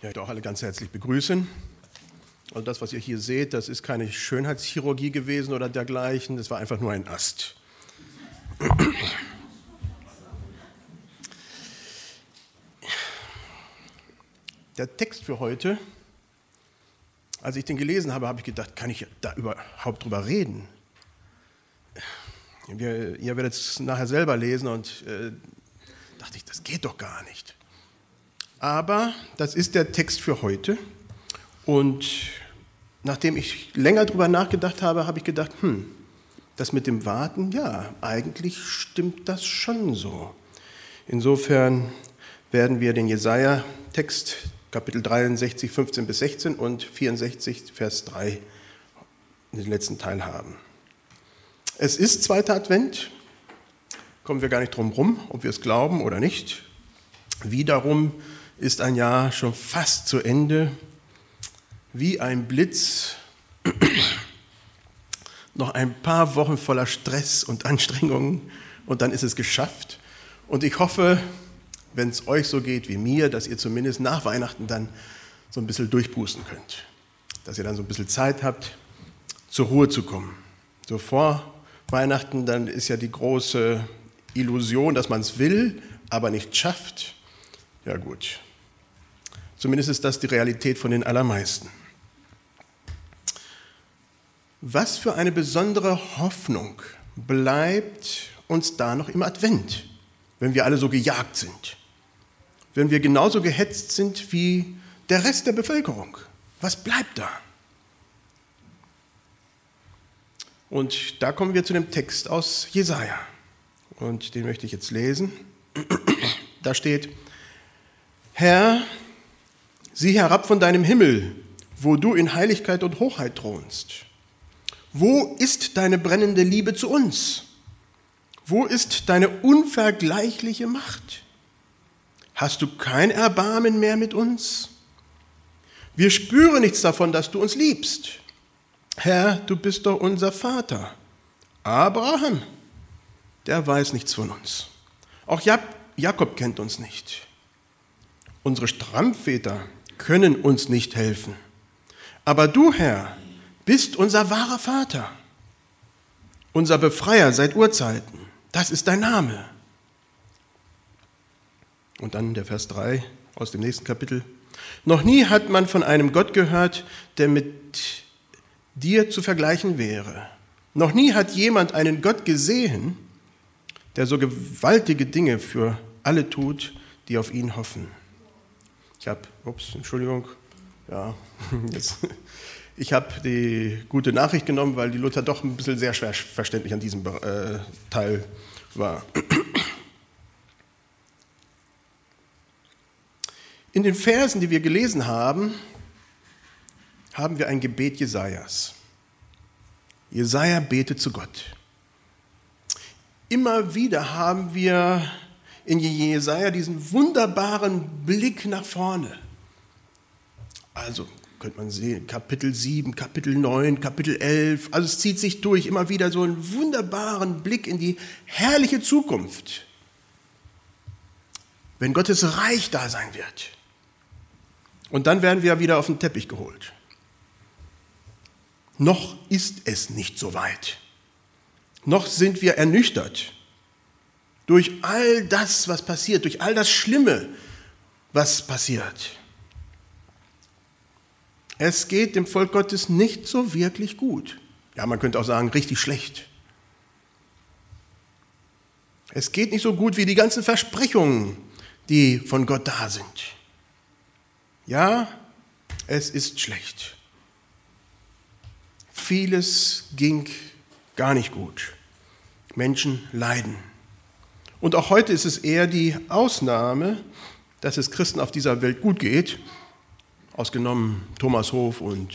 Ich möchte auch alle ganz herzlich begrüßen. Also das, was ihr hier seht, das ist keine Schönheitschirurgie gewesen oder dergleichen, das war einfach nur ein Ast. Der Text für heute, als ich den gelesen habe, habe ich gedacht, kann ich da überhaupt drüber reden? Wir, ihr werdet es nachher selber lesen und äh, dachte ich, das geht doch gar nicht. Aber das ist der Text für heute. Und nachdem ich länger darüber nachgedacht habe, habe ich gedacht, hm, das mit dem Warten, ja, eigentlich stimmt das schon so. Insofern werden wir den Jesaja-Text, Kapitel 63, 15 bis 16 und 64, Vers 3, in den letzten Teil haben. Es ist zweiter Advent, kommen wir gar nicht drum rum, ob wir es glauben oder nicht. Wiederum ist ein Jahr schon fast zu Ende. Wie ein Blitz. Noch ein paar Wochen voller Stress und Anstrengungen und dann ist es geschafft. Und ich hoffe, wenn es euch so geht wie mir, dass ihr zumindest nach Weihnachten dann so ein bisschen durchpusten könnt. Dass ihr dann so ein bisschen Zeit habt, zur Ruhe zu kommen. So vor Weihnachten, dann ist ja die große Illusion, dass man es will, aber nicht schafft. Ja gut, Zumindest ist das die Realität von den allermeisten. Was für eine besondere Hoffnung bleibt uns da noch im Advent, wenn wir alle so gejagt sind, wenn wir genauso gehetzt sind wie der Rest der Bevölkerung. Was bleibt da? Und da kommen wir zu dem Text aus Jesaja. Und den möchte ich jetzt lesen. Da steht: Herr, Sieh herab von deinem Himmel, wo du in Heiligkeit und Hochheit thronst. Wo ist deine brennende Liebe zu uns? Wo ist deine unvergleichliche Macht? Hast du kein Erbarmen mehr mit uns? Wir spüren nichts davon, dass du uns liebst. Herr, du bist doch unser Vater. Abraham, der weiß nichts von uns. Auch Jakob kennt uns nicht. Unsere Stammväter können uns nicht helfen. Aber du, Herr, bist unser wahrer Vater, unser Befreier seit Urzeiten. Das ist dein Name. Und dann der Vers 3 aus dem nächsten Kapitel. Noch nie hat man von einem Gott gehört, der mit dir zu vergleichen wäre. Noch nie hat jemand einen Gott gesehen, der so gewaltige Dinge für alle tut, die auf ihn hoffen. Ich habe, ups, Entschuldigung, ja, jetzt, ich habe die gute Nachricht genommen, weil die Luther doch ein bisschen sehr schwer verständlich an diesem äh, Teil war. In den Versen, die wir gelesen haben, haben wir ein Gebet Jesajas. Jesaja betet zu Gott. Immer wieder haben wir in Jesaja diesen wunderbaren Blick nach vorne. Also könnte man sehen, Kapitel 7, Kapitel 9, Kapitel 11. Also es zieht sich durch immer wieder so einen wunderbaren Blick in die herrliche Zukunft, wenn Gottes Reich da sein wird. Und dann werden wir wieder auf den Teppich geholt. Noch ist es nicht so weit. Noch sind wir ernüchtert durch all das, was passiert, durch all das Schlimme, was passiert. Es geht dem Volk Gottes nicht so wirklich gut. Ja, man könnte auch sagen, richtig schlecht. Es geht nicht so gut wie die ganzen Versprechungen, die von Gott da sind. Ja, es ist schlecht. Vieles ging gar nicht gut. Menschen leiden. Und auch heute ist es eher die Ausnahme, dass es Christen auf dieser Welt gut geht, ausgenommen Thomashof und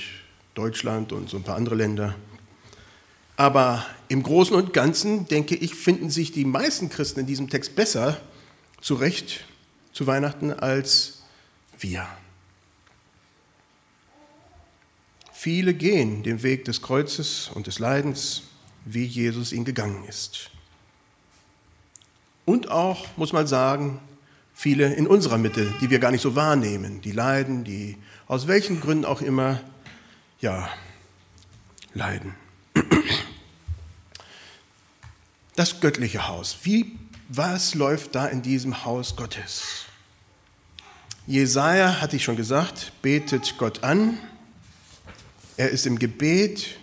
Deutschland und so ein paar andere Länder. Aber im Großen und Ganzen, denke ich, finden sich die meisten Christen in diesem Text besser zurecht zu Weihnachten als wir. Viele gehen den Weg des Kreuzes und des Leidens, wie Jesus ihn gegangen ist. Und auch, muss man sagen, viele in unserer Mitte, die wir gar nicht so wahrnehmen, die leiden, die aus welchen Gründen auch immer, ja, leiden. Das göttliche Haus. Wie, was läuft da in diesem Haus Gottes? Jesaja, hatte ich schon gesagt, betet Gott an. Er ist im Gebet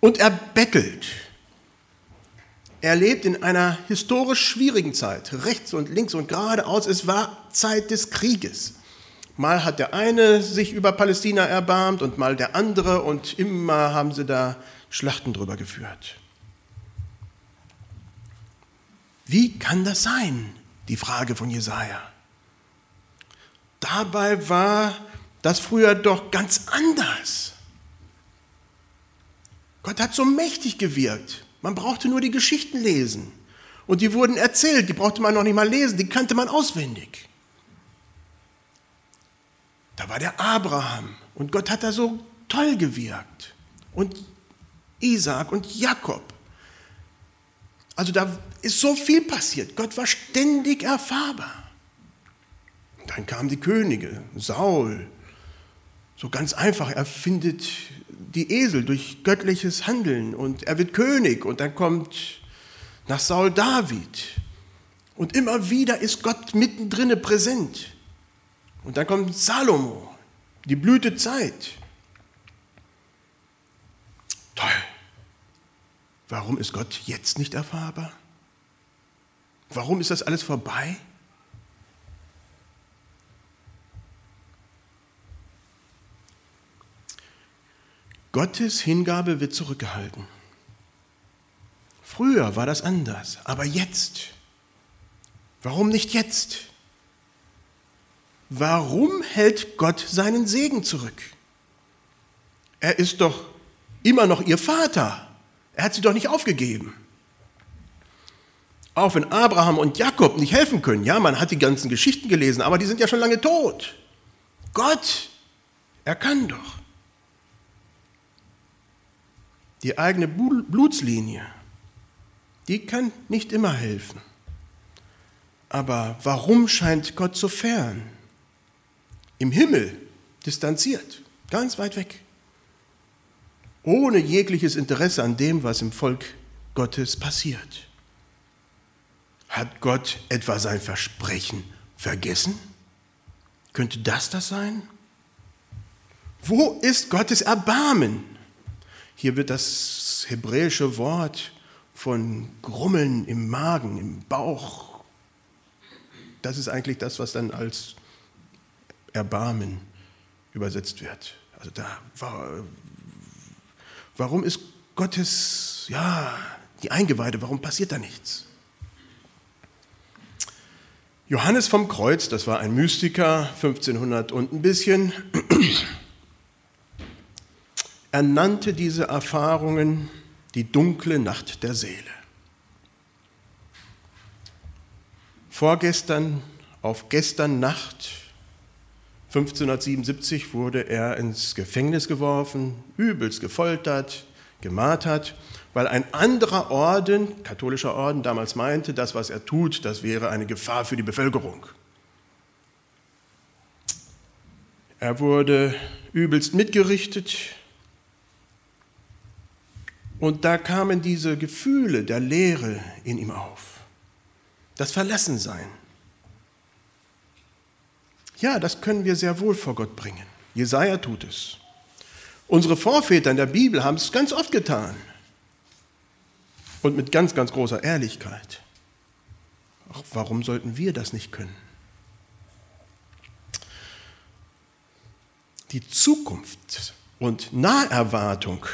und er bettelt. Er lebt in einer historisch schwierigen Zeit, rechts und links und geradeaus. Es war Zeit des Krieges. Mal hat der eine sich über Palästina erbarmt und mal der andere und immer haben sie da Schlachten drüber geführt. Wie kann das sein? Die Frage von Jesaja. Dabei war das früher doch ganz anders. Gott hat so mächtig gewirkt. Man brauchte nur die Geschichten lesen. Und die wurden erzählt, die brauchte man noch nicht mal lesen, die kannte man auswendig. Da war der Abraham und Gott hat da so toll gewirkt. Und Isaac und Jakob. Also da ist so viel passiert. Gott war ständig erfahrbar. Dann kamen die Könige, Saul. So ganz einfach, er findet die Esel durch göttliches Handeln und er wird König und dann kommt nach Saul David. Und immer wieder ist Gott mittendrin präsent. Und dann kommt Salomo, die Blütezeit. Toll. Warum ist Gott jetzt nicht erfahrbar? Warum ist das alles vorbei? Gottes Hingabe wird zurückgehalten. Früher war das anders, aber jetzt. Warum nicht jetzt? Warum hält Gott seinen Segen zurück? Er ist doch immer noch ihr Vater. Er hat sie doch nicht aufgegeben. Auch wenn Abraham und Jakob nicht helfen können. Ja, man hat die ganzen Geschichten gelesen, aber die sind ja schon lange tot. Gott, er kann doch die eigene Blutslinie, die kann nicht immer helfen. Aber warum scheint Gott so fern? Im Himmel, distanziert, ganz weit weg, ohne jegliches Interesse an dem, was im Volk Gottes passiert. Hat Gott etwa sein Versprechen vergessen? Könnte das das sein? Wo ist Gottes Erbarmen? Hier wird das hebräische Wort von Grummeln im Magen, im Bauch. Das ist eigentlich das, was dann als Erbarmen übersetzt wird. Also da, warum ist Gottes, ja, die Eingeweide, warum passiert da nichts? Johannes vom Kreuz, das war ein Mystiker, 1500 und ein bisschen, er nannte diese Erfahrungen die dunkle Nacht der Seele. Vorgestern auf gestern Nacht 1577 wurde er ins Gefängnis geworfen, übelst gefoltert, gemartert, weil ein anderer Orden, katholischer Orden, damals meinte, das, was er tut, das wäre eine Gefahr für die Bevölkerung. Er wurde übelst mitgerichtet, und da kamen diese Gefühle der Leere in ihm auf. Das Verlassensein. Ja, das können wir sehr wohl vor Gott bringen. Jesaja tut es. Unsere Vorväter in der Bibel haben es ganz oft getan. Und mit ganz, ganz großer Ehrlichkeit. Auch warum sollten wir das nicht können? Die Zukunft und Naherwartung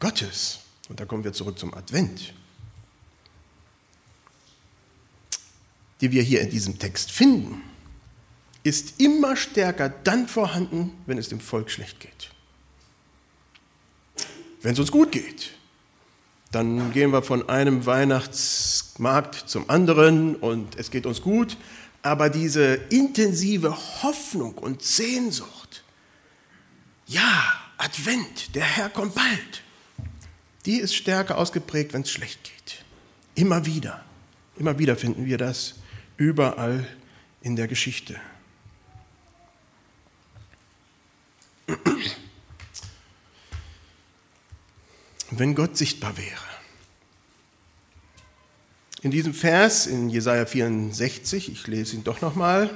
Gottes und da kommen wir zurück zum Advent, die wir hier in diesem Text finden, ist immer stärker dann vorhanden, wenn es dem Volk schlecht geht. Wenn es uns gut geht, dann gehen wir von einem Weihnachtsmarkt zum anderen und es geht uns gut, aber diese intensive Hoffnung und Sehnsucht, ja, Advent, der Herr kommt bald, die ist stärker ausgeprägt, wenn es schlecht geht. Immer wieder, immer wieder finden wir das überall in der Geschichte. Wenn Gott sichtbar wäre. In diesem Vers in Jesaja 64, ich lese ihn doch nochmal,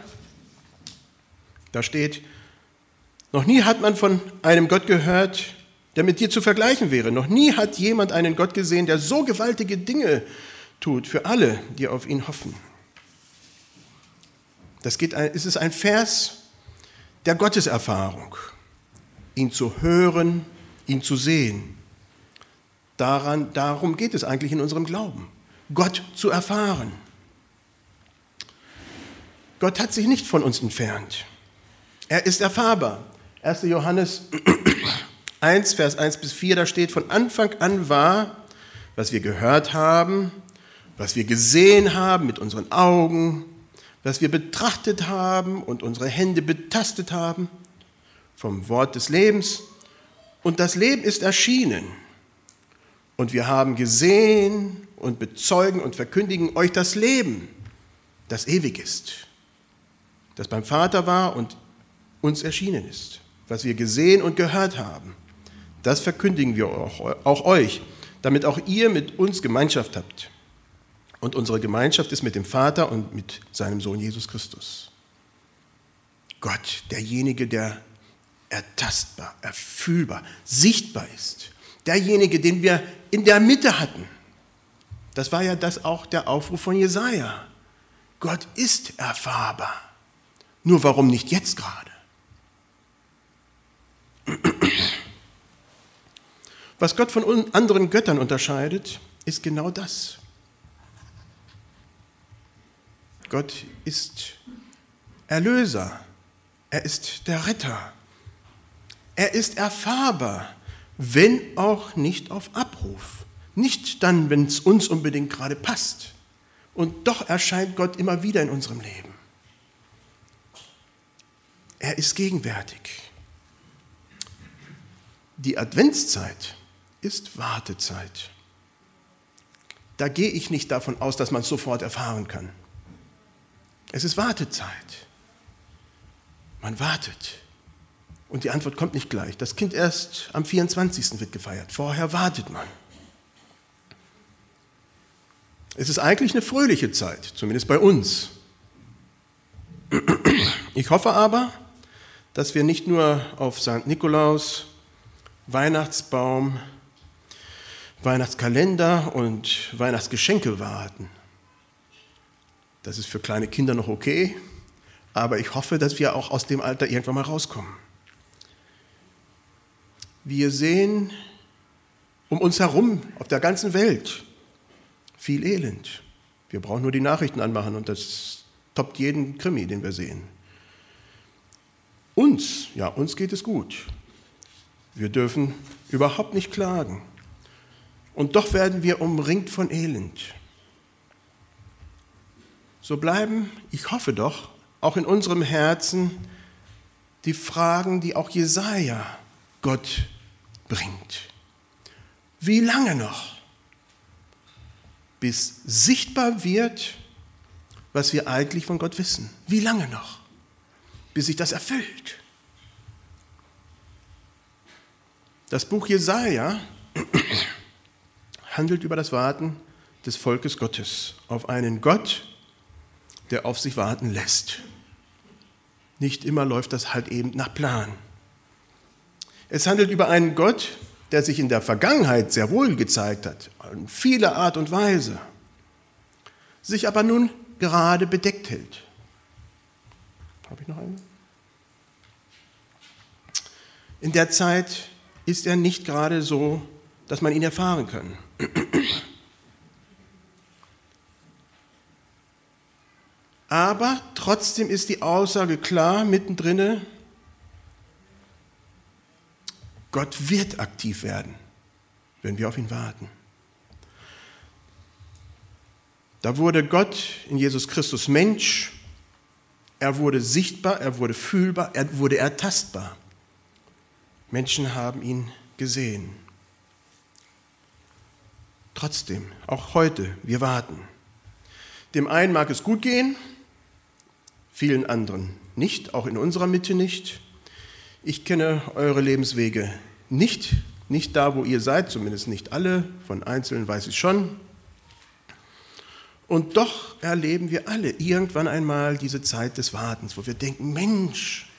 da steht: Noch nie hat man von einem Gott gehört, der mit dir zu vergleichen wäre. Noch nie hat jemand einen Gott gesehen, der so gewaltige Dinge tut für alle, die auf ihn hoffen. Das geht, es ist ein Vers der Gotteserfahrung, ihn zu hören, ihn zu sehen. Daran, darum geht es eigentlich in unserem Glauben, Gott zu erfahren. Gott hat sich nicht von uns entfernt. Er ist erfahrbar. 1. Johannes 1, Vers 1 bis 4, da steht, von Anfang an war, was wir gehört haben, was wir gesehen haben mit unseren Augen, was wir betrachtet haben und unsere Hände betastet haben vom Wort des Lebens. Und das Leben ist erschienen. Und wir haben gesehen und bezeugen und verkündigen euch das Leben, das ewig ist, das beim Vater war und uns erschienen ist. Was wir gesehen und gehört haben, das verkündigen wir auch, auch euch, damit auch ihr mit uns Gemeinschaft habt. Und unsere Gemeinschaft ist mit dem Vater und mit seinem Sohn Jesus Christus. Gott, derjenige, der ertastbar, erfühlbar, sichtbar ist. Derjenige, den wir in der Mitte hatten. Das war ja das auch der Aufruf von Jesaja. Gott ist erfahrbar. Nur warum nicht jetzt gerade? Was Gott von anderen Göttern unterscheidet, ist genau das. Gott ist Erlöser. Er ist der Retter. Er ist erfahrbar, wenn auch nicht auf Abruf. Nicht dann, wenn es uns unbedingt gerade passt. Und doch erscheint Gott immer wieder in unserem Leben. Er ist gegenwärtig. Die Adventszeit ist Wartezeit. Da gehe ich nicht davon aus, dass man es sofort erfahren kann. Es ist Wartezeit. Man wartet. Und die Antwort kommt nicht gleich. Das Kind erst am 24. wird gefeiert. Vorher wartet man. Es ist eigentlich eine fröhliche Zeit, zumindest bei uns. Ich hoffe aber, dass wir nicht nur auf St. Nikolaus, Weihnachtsbaum, Weihnachtskalender und Weihnachtsgeschenke warten. Das ist für kleine Kinder noch okay, aber ich hoffe, dass wir auch aus dem Alter irgendwann mal rauskommen. Wir sehen um uns herum auf der ganzen Welt viel Elend. Wir brauchen nur die Nachrichten anmachen und das toppt jeden Krimi, den wir sehen. Uns, ja, uns geht es gut. Wir dürfen überhaupt nicht klagen. Und doch werden wir umringt von Elend so bleiben, ich hoffe doch, auch in unserem Herzen die Fragen, die auch Jesaja Gott bringt. Wie lange noch, bis sichtbar wird, was wir eigentlich von Gott wissen? Wie lange noch, bis sich das erfüllt? Das Buch Jesaja handelt über das Warten des Volkes Gottes auf einen Gott, der auf sich warten lässt. Nicht immer läuft das halt eben nach Plan. Es handelt über einen Gott, der sich in der Vergangenheit sehr wohl gezeigt hat, in vieler Art und Weise, sich aber nun gerade bedeckt hält. Habe ich noch einen? In der Zeit ist er nicht gerade so, dass man ihn erfahren kann. Aber trotzdem ist die Aussage klar, mittendrin, Gott wird aktiv werden, wenn wir auf ihn warten. Da wurde Gott in Jesus Christus Mensch, er wurde sichtbar, er wurde fühlbar, er wurde ertastbar. Menschen haben ihn gesehen. Trotzdem, auch heute, wir warten. Dem einen mag es gut gehen, vielen anderen nicht, auch in unserer Mitte nicht. Ich kenne eure Lebenswege nicht, nicht da, wo ihr seid, zumindest nicht alle, von Einzelnen weiß ich schon. Und doch erleben wir alle irgendwann einmal diese Zeit des Wartens, wo wir denken, Mensch,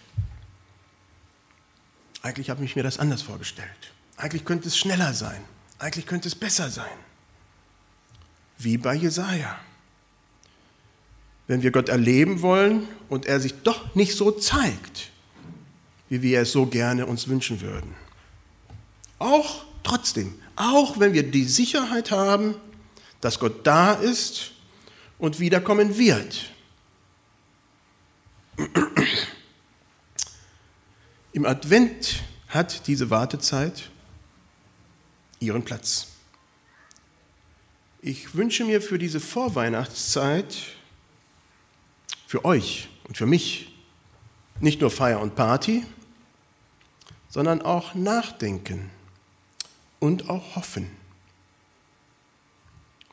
eigentlich habe ich mir das anders vorgestellt. Eigentlich könnte es schneller sein. Eigentlich könnte es besser sein. Wie bei Jesaja. Wenn wir Gott erleben wollen und er sich doch nicht so zeigt, wie wir es so gerne uns wünschen würden. Auch trotzdem, auch wenn wir die Sicherheit haben, dass Gott da ist und wiederkommen wird. Im Advent hat diese Wartezeit ihren Platz. Ich wünsche mir für diese Vorweihnachtszeit, für euch und für mich, nicht nur Feier und Party, sondern auch Nachdenken und auch Hoffen.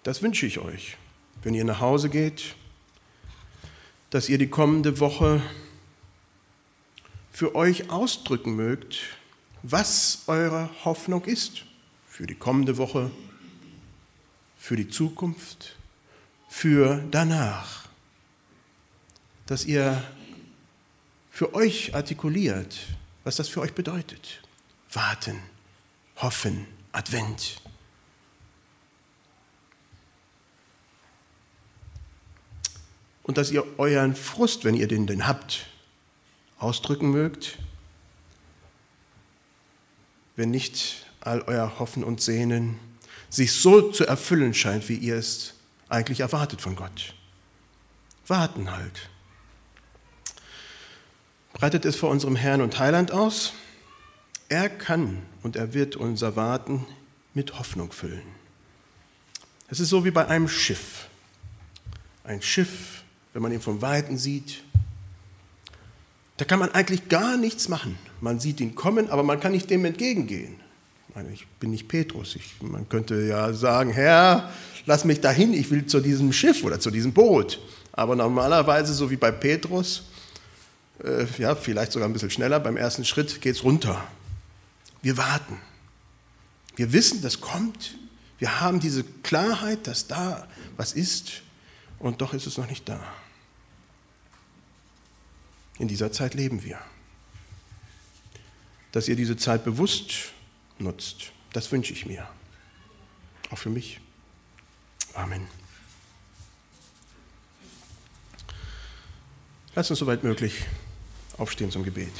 Das wünsche ich euch, wenn ihr nach Hause geht, dass ihr die kommende Woche für euch ausdrücken mögt, was eure Hoffnung ist für die kommende Woche, für die Zukunft, für danach. Dass ihr für euch artikuliert, was das für euch bedeutet. Warten, hoffen, Advent. Und dass ihr euren Frust, wenn ihr den denn habt, ausdrücken mögt, wenn nicht all euer Hoffen und Sehnen sich so zu erfüllen scheint, wie ihr es eigentlich erwartet von Gott. Warten halt. Breitet es vor unserem Herrn und Heiland aus. Er kann und er wird unser Warten mit Hoffnung füllen. Es ist so wie bei einem Schiff. Ein Schiff, wenn man ihn vom Weiten sieht, da kann man eigentlich gar nichts machen. Man sieht ihn kommen, aber man kann nicht dem entgegengehen. Ich bin nicht Petrus. Ich, man könnte ja sagen, Herr, lass mich dahin, ich will zu diesem Schiff oder zu diesem Boot. Aber normalerweise, so wie bei Petrus, äh, ja, vielleicht sogar ein bisschen schneller, beim ersten Schritt geht es runter. Wir warten. Wir wissen, das kommt. Wir haben diese Klarheit, dass da was ist und doch ist es noch nicht da. In dieser Zeit leben wir. Dass ihr diese Zeit bewusst nutzt, das wünsche ich mir. Auch für mich. Amen. Lass uns soweit möglich aufstehen zum Gebet.